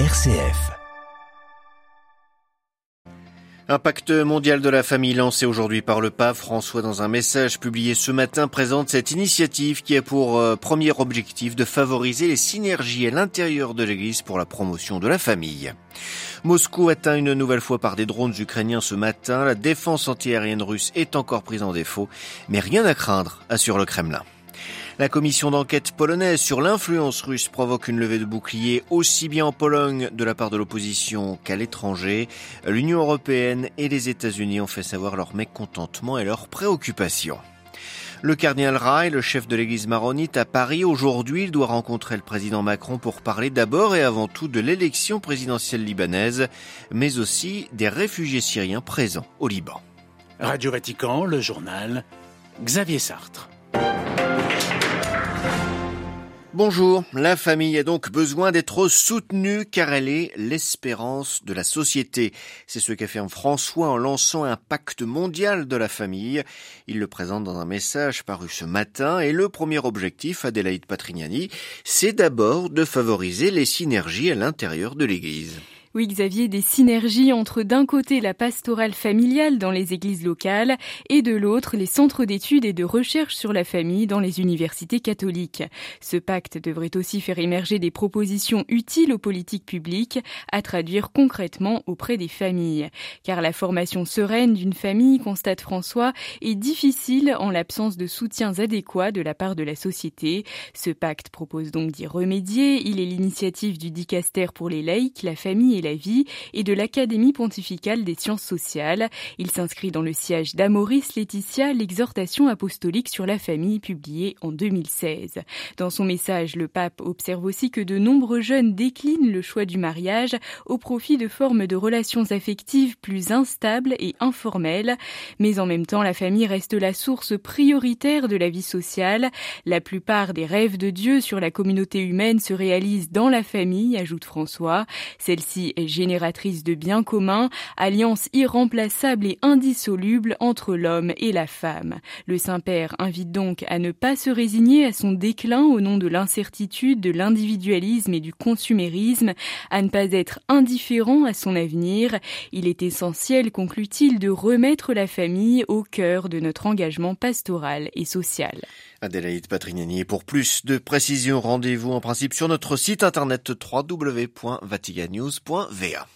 RCF. Un pacte mondial de la famille lancé aujourd'hui par le pape François dans un message publié ce matin présente cette initiative qui a pour euh, premier objectif de favoriser les synergies à l'intérieur de l'Église pour la promotion de la famille. Moscou atteint une nouvelle fois par des drones ukrainiens ce matin. La défense antiaérienne russe est encore prise en défaut, mais rien à craindre, assure le Kremlin. La commission d'enquête polonaise sur l'influence russe provoque une levée de bouclier aussi bien en Pologne de la part de l'opposition qu'à l'étranger. L'Union européenne et les États-Unis ont fait savoir leur mécontentement et leur préoccupation. Le cardinal Rai, le chef de l'église maronite à Paris, aujourd'hui, il doit rencontrer le président Macron pour parler d'abord et avant tout de l'élection présidentielle libanaise, mais aussi des réfugiés syriens présents au Liban. Radio Vatican, le journal, Xavier Sartre. Bonjour, la famille a donc besoin d'être soutenue car elle est l'espérance de la société. C'est ce qu'affirme François en lançant un pacte mondial de la famille. Il le présente dans un message paru ce matin et le premier objectif, Adélaïde Patrignani, c'est d'abord de favoriser les synergies à l'intérieur de l'Église. Oui, Xavier, des synergies entre d'un côté la pastorale familiale dans les églises locales et de l'autre les centres d'études et de recherche sur la famille dans les universités catholiques. Ce pacte devrait aussi faire émerger des propositions utiles aux politiques publiques à traduire concrètement auprès des familles. Car la formation sereine d'une famille, constate François, est difficile en l'absence de soutiens adéquats de la part de la société. Ce pacte propose donc d'y remédier. Il est l'initiative du dicaster pour les laïcs, la famille et la vie et de l'Académie pontificale des sciences sociales. Il s'inscrit dans le siège d'Amoris Laetitia, l'exhortation apostolique sur la famille publiée en 2016. Dans son message, le pape observe aussi que de nombreux jeunes déclinent le choix du mariage au profit de formes de relations affectives plus instables et informelles. Mais en même temps, la famille reste la source prioritaire de la vie sociale. La plupart des rêves de Dieu sur la communauté humaine se réalisent dans la famille, ajoute François. Celle-ci génératrice de biens communs, alliance irremplaçable et indissoluble entre l'homme et la femme. Le Saint-Père invite donc à ne pas se résigner à son déclin au nom de l'incertitude, de l'individualisme et du consumérisme, à ne pas être indifférent à son avenir. Il est essentiel, conclut-il, de remettre la famille au cœur de notre engagement pastoral et social. Adélaïde Patrignani. Pour plus de précisions, rendez-vous en principe sur notre site internet www.vatigannews.va.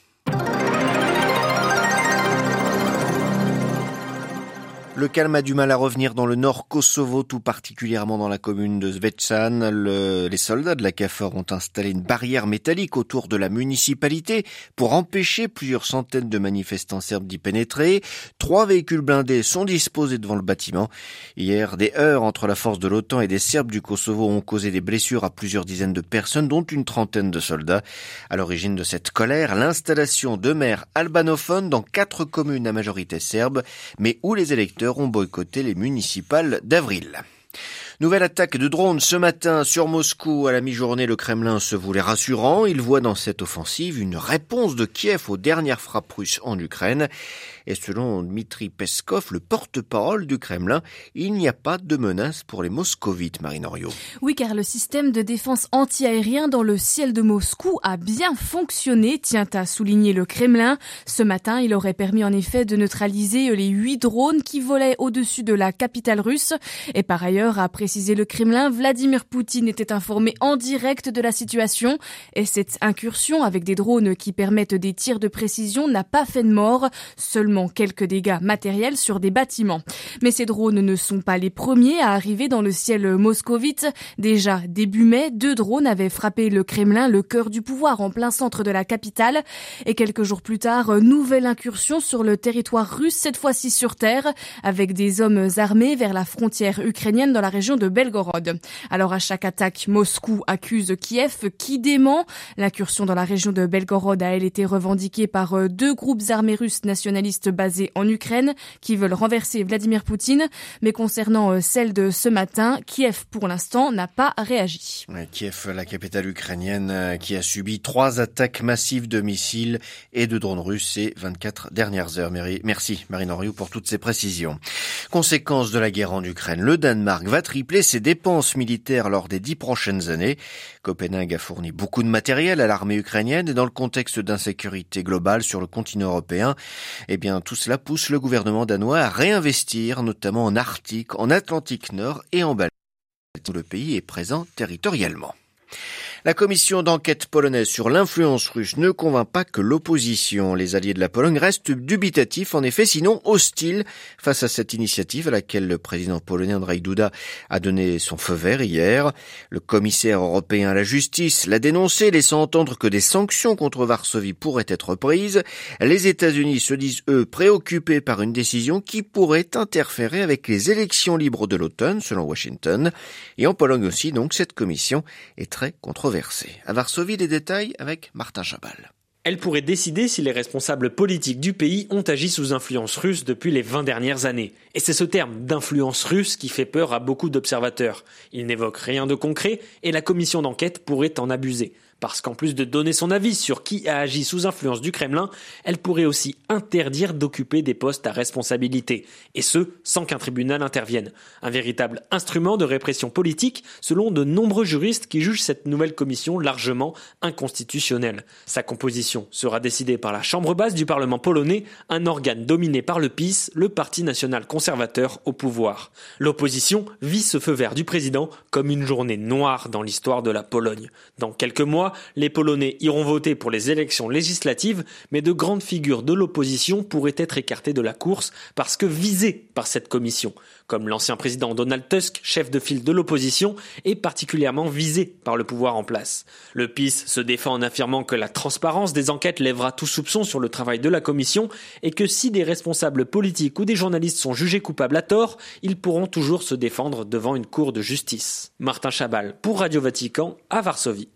Le calme a du mal à revenir dans le nord Kosovo, tout particulièrement dans la commune de Zvečan. les soldats de la CAFOR ont installé une barrière métallique autour de la municipalité pour empêcher plusieurs centaines de manifestants serbes d'y pénétrer. Trois véhicules blindés sont disposés devant le bâtiment. Hier, des heurts entre la force de l'OTAN et des Serbes du Kosovo ont causé des blessures à plusieurs dizaines de personnes, dont une trentaine de soldats. À l'origine de cette colère, l'installation de maires albanophones dans quatre communes à majorité serbe, mais où les électeurs ont boycotté les municipales d'avril. Nouvelle attaque de drones ce matin sur Moscou. À la mi-journée, le Kremlin se voulait rassurant. Il voit dans cette offensive une réponse de Kiev aux dernières frappes russes en Ukraine. Et selon Dmitri Peskov, le porte-parole du Kremlin, il n'y a pas de menace pour les moscovites, Marine Oui, car le système de défense anti-aérien dans le ciel de Moscou a bien fonctionné, tient à souligner le Kremlin. Ce matin, il aurait permis en effet de neutraliser les huit drones qui volaient au-dessus de la capitale russe. Et par ailleurs, a précisé le Kremlin, Vladimir Poutine était informé en direct de la situation. Et cette incursion avec des drones qui permettent des tirs de précision n'a pas fait de mort, seulement quelques dégâts matériels sur des bâtiments. Mais ces drones ne sont pas les premiers à arriver dans le ciel moscovite. Déjà début mai, deux drones avaient frappé le Kremlin, le cœur du pouvoir en plein centre de la capitale. Et quelques jours plus tard, nouvelle incursion sur le territoire russe, cette fois-ci sur terre, avec des hommes armés vers la frontière ukrainienne dans la région de Belgorod. Alors à chaque attaque, Moscou accuse Kiev qui dément. L'incursion dans la région de Belgorod a elle été revendiquée par deux groupes armés russes nationalistes basés en Ukraine qui veulent renverser Vladimir Poutine. Mais concernant euh, celle de ce matin, Kiev pour l'instant n'a pas réagi. Kiev, la capitale ukrainienne, euh, qui a subi trois attaques massives de missiles et de drones russes ces 24 dernières heures. Merci Marine Henriou pour toutes ces précisions. Conséquence de la guerre en Ukraine, le Danemark va tripler ses dépenses militaires lors des dix prochaines années. Copenhague a fourni beaucoup de matériel à l'armée ukrainienne et dans le contexte d'insécurité globale sur le continent européen, eh bien, tout cela pousse le gouvernement danois à réinvestir, notamment en Arctique, en Atlantique Nord et en Baltique. Le pays est présent territorialement. La commission d'enquête polonaise sur l'influence russe ne convainc pas que l'opposition. Les alliés de la Pologne restent dubitatifs, en effet, sinon hostiles face à cette initiative à laquelle le président polonais Andrzej Duda a donné son feu vert hier. Le commissaire européen à la justice l'a dénoncé, laissant entendre que des sanctions contre Varsovie pourraient être prises. Les États-Unis se disent, eux, préoccupés par une décision qui pourrait interférer avec les élections libres de l'automne, selon Washington. Et en Pologne aussi, donc, cette commission est très à Varsovie, les détails avec Martin Chabal. Elle pourrait décider si les responsables politiques du pays ont agi sous influence russe depuis les 20 dernières années. Et c'est ce terme d'influence russe qui fait peur à beaucoup d'observateurs. Il n'évoque rien de concret et la commission d'enquête pourrait en abuser. Parce qu'en plus de donner son avis sur qui a agi sous influence du Kremlin, elle pourrait aussi interdire d'occuper des postes à responsabilité, et ce, sans qu'un tribunal intervienne. Un véritable instrument de répression politique, selon de nombreux juristes qui jugent cette nouvelle commission largement inconstitutionnelle. Sa composition sera décidée par la Chambre basse du Parlement polonais, un organe dominé par le PiS, le Parti national conservateur au pouvoir. L'opposition vit ce feu vert du président comme une journée noire dans l'histoire de la Pologne. Dans quelques mois, les Polonais iront voter pour les élections législatives, mais de grandes figures de l'opposition pourraient être écartées de la course parce que visées par cette commission, comme l'ancien président Donald Tusk, chef de file de l'opposition, est particulièrement visé par le pouvoir en place. Le PIS se défend en affirmant que la transparence des enquêtes lèvera tout soupçon sur le travail de la commission et que si des responsables politiques ou des journalistes sont jugés coupables à tort, ils pourront toujours se défendre devant une cour de justice. Martin Chabal pour Radio Vatican à Varsovie.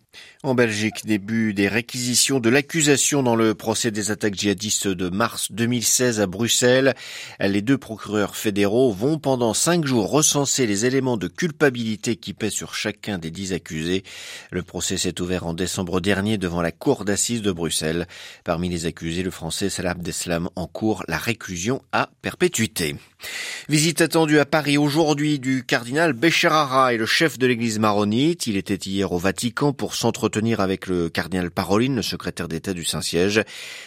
En Belgique, début des réquisitions de l'accusation dans le procès des attaques djihadistes de mars 2016 à Bruxelles. Les deux procureurs fédéraux vont pendant cinq jours recenser les éléments de culpabilité qui pèsent sur chacun des dix accusés. Le procès s'est ouvert en décembre dernier devant la cour d'assises de Bruxelles. Parmi les accusés, le français Salah Abdeslam en cours la réclusion à perpétuité. Visite attendue à Paris aujourd'hui du cardinal Becherara et le chef de l'église maronite. Il était hier au Vatican pour s'entretenir avec le cardinal Paroline, le secrétaire d'État du Saint-Siège.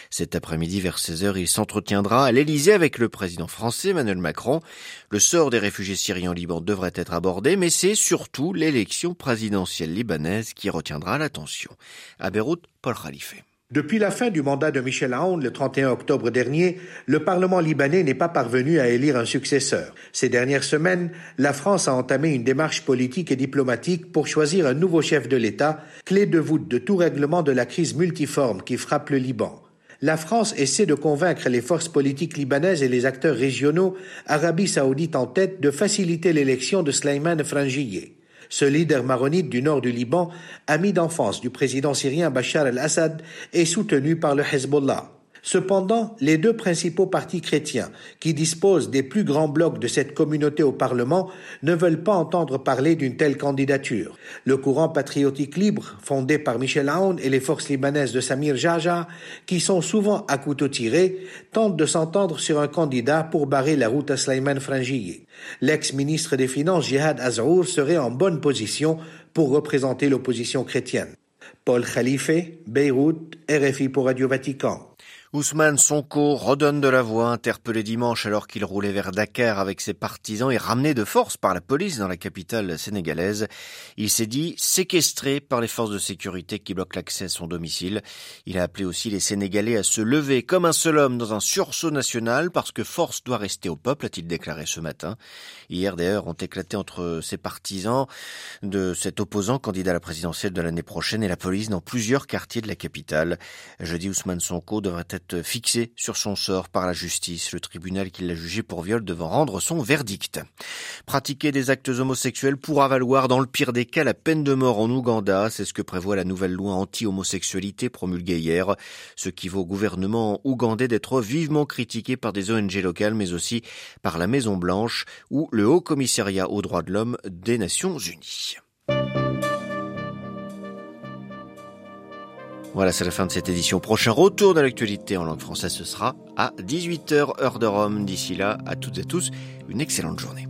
Cet après-midi, vers 16h, il s'entretiendra à l'Élysée avec le président français Emmanuel Macron. Le sort des réfugiés syriens au Liban devrait être abordé, mais c'est surtout l'élection présidentielle libanaise qui retiendra l'attention. À Beyrouth, Paul Khalife. Depuis la fin du mandat de Michel Aoun le 31 octobre dernier, le Parlement libanais n'est pas parvenu à élire un successeur. Ces dernières semaines, la France a entamé une démarche politique et diplomatique pour choisir un nouveau chef de l'État, clé de voûte de tout règlement de la crise multiforme qui frappe le Liban. La France essaie de convaincre les forces politiques libanaises et les acteurs régionaux, Arabie saoudite en tête, de faciliter l'élection de Sleiman Frangieh. Ce leader maronite du nord du Liban, ami d'enfance du président syrien Bachar el-Assad, est soutenu par le Hezbollah. Cependant, les deux principaux partis chrétiens, qui disposent des plus grands blocs de cette communauté au Parlement, ne veulent pas entendre parler d'une telle candidature. Le courant patriotique libre, fondé par Michel Aoun et les forces libanaises de Samir Jaja, qui sont souvent à couteau tiré, tente de s'entendre sur un candidat pour barrer la route à Slayman Frangier. L'ex-ministre des Finances Jihad Azrour serait en bonne position pour représenter l'opposition chrétienne. Paul Khalife, Beyrouth, RFI pour Radio Vatican. Ousmane Sonko redonne de la voix, interpellé dimanche alors qu'il roulait vers Dakar avec ses partisans et ramené de force par la police dans la capitale sénégalaise. Il s'est dit séquestré par les forces de sécurité qui bloquent l'accès à son domicile. Il a appelé aussi les Sénégalais à se lever comme un seul homme dans un sursaut national parce que force doit rester au peuple, a-t-il déclaré ce matin. Hier d'ailleurs ont éclaté entre ses partisans de cet opposant candidat à la présidentielle de l'année prochaine et la police dans plusieurs quartiers de la capitale. Jeudi, Ousmane Sonko devrait être fixé sur son sort par la justice, le tribunal qui l'a jugé pour viol devant rendre son verdict. Pratiquer des actes homosexuels pourra valoir dans le pire des cas la peine de mort en Ouganda, c'est ce que prévoit la nouvelle loi anti-homosexualité promulguée hier, ce qui vaut au gouvernement ougandais d'être vivement critiqué par des ONG locales mais aussi par la Maison Blanche ou le Haut Commissariat aux droits de l'homme des Nations Unies. Voilà, c'est la fin de cette édition. Prochain retour de l'actualité en langue française, ce sera à 18h heure de Rome. D'ici là, à toutes et tous, une excellente journée.